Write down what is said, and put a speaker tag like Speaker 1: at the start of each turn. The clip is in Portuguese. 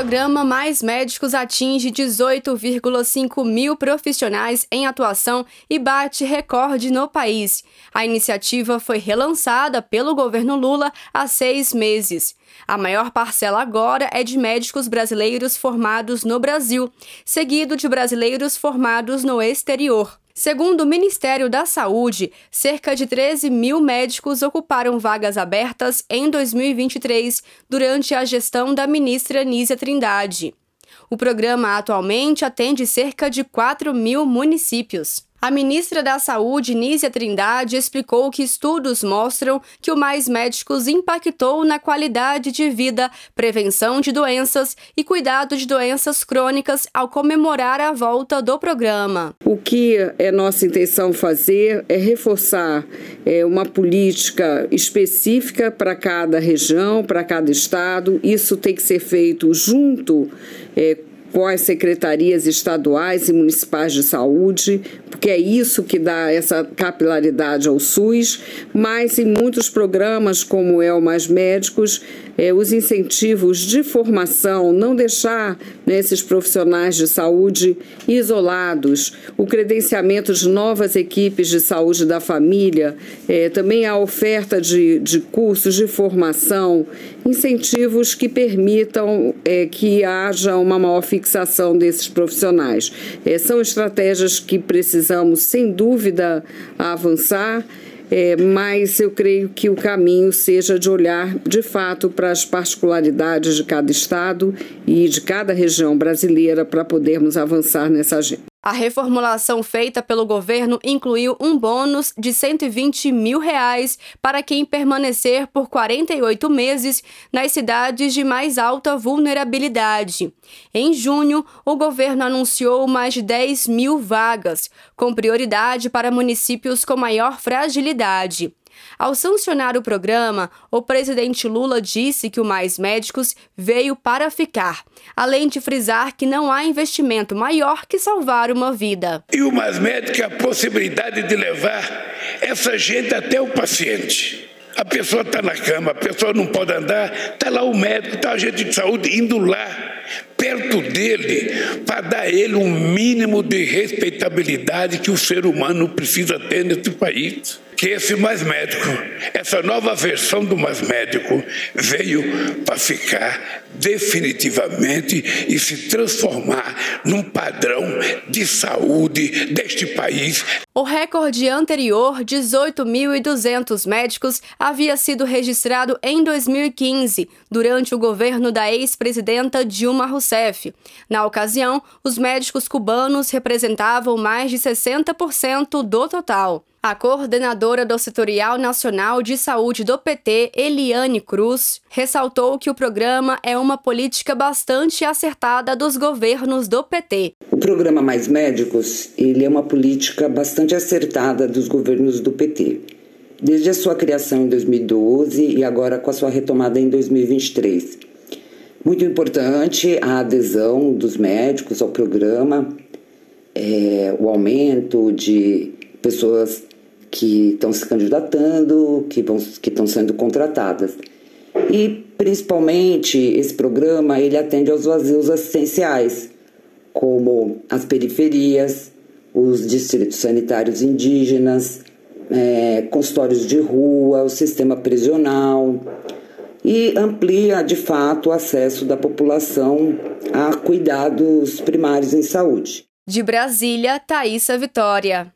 Speaker 1: programa Mais Médicos atinge 18,5 mil profissionais em atuação e bate recorde no país. A iniciativa foi relançada pelo governo Lula há seis meses. A maior parcela agora é de médicos brasileiros formados no Brasil, seguido de brasileiros formados no exterior. Segundo o Ministério da Saúde, cerca de 13 mil médicos ocuparam vagas abertas em 2023 durante a gestão da ministra Nízia Trindade. O programa atualmente atende cerca de 4 mil municípios. A ministra da Saúde, Nízia Trindade, explicou que estudos mostram que o Mais Médicos impactou na qualidade de vida, prevenção de doenças e cuidado de doenças crônicas ao comemorar a volta do programa.
Speaker 2: O que é nossa intenção fazer é reforçar é, uma política específica para cada região, para cada estado. Isso tem que ser feito junto é, com as secretarias estaduais e municipais de saúde, porque é isso que dá essa capilaridade ao SUS, mas em muitos programas, como é o Mais Médicos, é, os incentivos de formação, não deixar né, esses profissionais de saúde isolados, o credenciamento de novas equipes de saúde da família, é, também a oferta de, de cursos de formação, incentivos que permitam é, que haja uma maior fixação desses profissionais. É, são estratégias que precisamos, sem dúvida, avançar. É, mas eu creio que o caminho seja de olhar de fato para as particularidades de cada estado e de cada região brasileira para podermos avançar nessa agenda.
Speaker 1: A reformulação feita pelo governo incluiu um bônus de 120 mil reais para quem permanecer por 48 meses nas cidades de mais alta vulnerabilidade. Em junho, o governo anunciou mais de 10 mil vagas, com prioridade para municípios com maior fragilidade. Ao sancionar o programa, o presidente Lula disse que o Mais Médicos veio para ficar, além de frisar que não há investimento maior que salvar uma vida.
Speaker 3: E o Mais Médicos é a possibilidade de levar essa gente até o paciente. A pessoa está na cama, a pessoa não pode andar, está lá o médico, está o agente de saúde indo lá, perto dele, para dar ele um mínimo de respeitabilidade que o ser humano precisa ter nesse país que esse mais médico, essa nova versão do mais médico, veio para ficar definitivamente e se transformar num padrão de saúde deste país.
Speaker 1: O recorde anterior, 18.200 médicos, havia sido registrado em 2015, durante o governo da ex-presidenta Dilma Rousseff. Na ocasião, os médicos cubanos representavam mais de 60% do total. A coordenadora do Setorial Nacional de Saúde do PT, Eliane Cruz, ressaltou que o programa é uma política bastante acertada dos governos do PT.
Speaker 4: O programa Mais Médicos, ele é uma política bastante acertada dos governos do PT. Desde a sua criação em 2012 e agora com a sua retomada em 2023. Muito importante a adesão dos médicos ao programa, é, o aumento de pessoas que estão se candidatando, que vão, que estão sendo contratadas. E principalmente esse programa ele atende aos vazios assistenciais, como as periferias, os distritos sanitários indígenas, é, consultórios de rua, o sistema prisional e amplia de fato o acesso da população a cuidados primários em saúde.
Speaker 1: De Brasília, Thaisa Vitória.